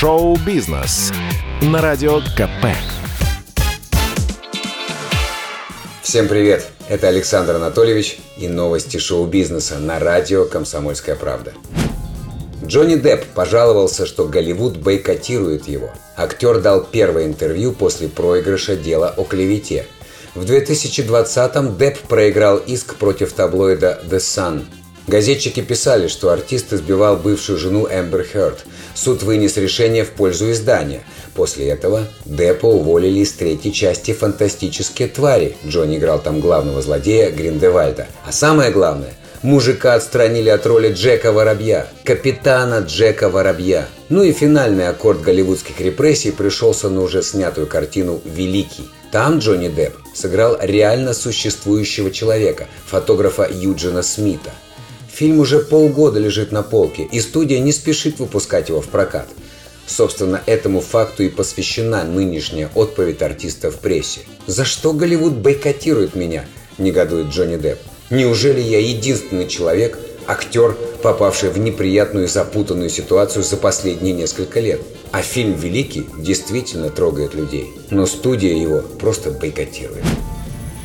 Шоу-бизнес на Радио КП. Всем привет! Это Александр Анатольевич и новости шоу-бизнеса на радио «Комсомольская правда». Джонни Депп пожаловался, что Голливуд бойкотирует его. Актер дал первое интервью после проигрыша дела о клевете. В 2020-м Депп проиграл иск против таблоида The Sun – Газетчики писали, что артист избивал бывшую жену Эмбер Хёрд. Суд вынес решение в пользу издания. После этого Деппа уволили из третьей части «Фантастические твари». Джонни играл там главного злодея Гриндевальда. А самое главное, мужика отстранили от роли Джека Воробья, капитана Джека Воробья. Ну и финальный аккорд голливудских репрессий пришелся на уже снятую картину «Великий». Там Джонни Депп сыграл реально существующего человека, фотографа Юджина Смита – Фильм уже полгода лежит на полке, и студия не спешит выпускать его в прокат. Собственно, этому факту и посвящена нынешняя отповедь артиста в прессе. «За что Голливуд бойкотирует меня?» – негодует Джонни Депп. «Неужели я единственный человек, актер, попавший в неприятную и запутанную ситуацию за последние несколько лет? А фильм «Великий» действительно трогает людей, но студия его просто бойкотирует».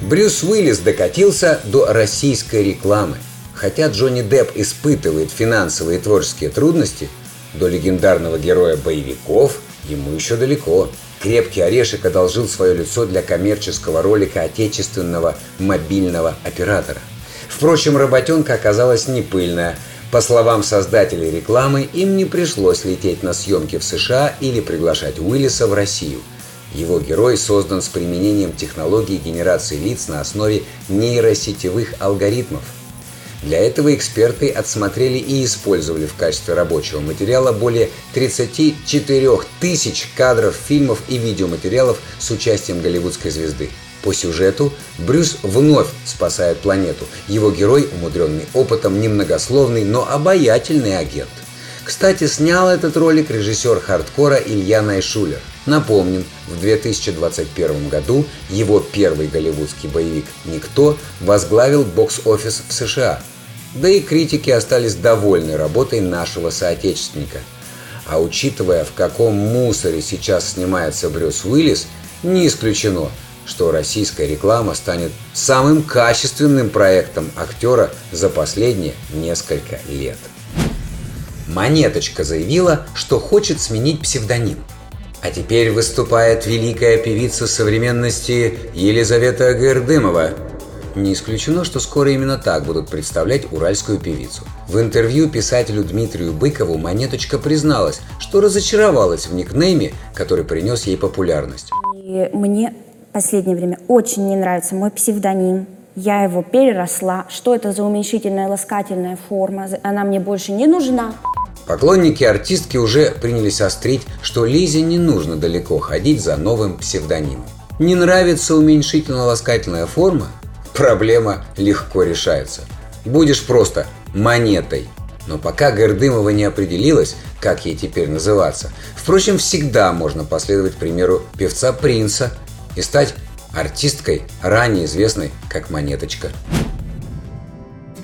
Брюс Уиллис докатился до российской рекламы – Хотя Джонни Депп испытывает финансовые и творческие трудности, до легендарного героя боевиков ему еще далеко. Крепкий орешек одолжил свое лицо для коммерческого ролика отечественного мобильного оператора. Впрочем, работенка оказалась не пыльная. По словам создателей рекламы, им не пришлось лететь на съемки в США или приглашать Уиллиса в Россию. Его герой создан с применением технологий генерации лиц на основе нейросетевых алгоритмов – для этого эксперты отсмотрели и использовали в качестве рабочего материала более 34 тысяч кадров фильмов и видеоматериалов с участием голливудской звезды. По сюжету Брюс вновь спасает планету. Его герой, умудренный опытом, немногословный, но обаятельный агент. Кстати, снял этот ролик режиссер хардкора Илья Найшулер. Напомним, в 2021 году его первый голливудский боевик «Никто» возглавил бокс-офис в США – да и критики остались довольны работой нашего соотечественника. А учитывая, в каком мусоре сейчас снимается Брюс Уиллис, не исключено, что российская реклама станет самым качественным проектом актера за последние несколько лет. Монеточка заявила, что хочет сменить псевдоним. А теперь выступает великая певица современности Елизавета Гердымова – не исключено, что скоро именно так будут представлять уральскую певицу. В интервью писателю Дмитрию Быкову Монеточка призналась, что разочаровалась в никнейме, который принес ей популярность. И мне в последнее время очень не нравится мой псевдоним. Я его переросла. Что это за уменьшительная ласкательная форма? Она мне больше не нужна. Поклонники артистки уже принялись острить, что Лизе не нужно далеко ходить за новым псевдонимом. Не нравится уменьшительно-ласкательная форма? Проблема легко решается. Будешь просто монетой. Но пока Гордымова не определилась, как ей теперь называться, впрочем, всегда можно последовать примеру певца Принца и стать артисткой, ранее известной как Монеточка.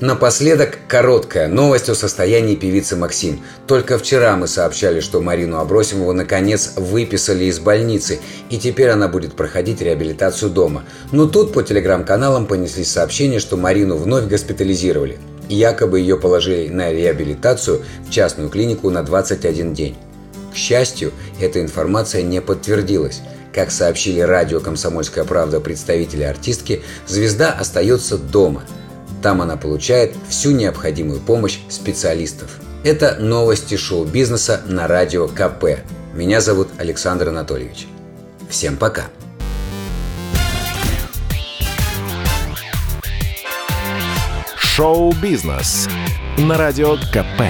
Напоследок короткая новость о состоянии певицы Максим. Только вчера мы сообщали, что Марину Абросимову наконец выписали из больницы, и теперь она будет проходить реабилитацию дома. Но тут по телеграм-каналам понеслись сообщения, что Марину вновь госпитализировали. Якобы ее положили на реабилитацию в частную клинику на 21 день. К счастью, эта информация не подтвердилась. Как сообщили радио «Комсомольская правда» представители артистки, звезда остается дома – там она получает всю необходимую помощь специалистов. Это новости шоу-бизнеса на радио КП. Меня зовут Александр Анатольевич. Всем пока! Шоу-бизнес на радио КП.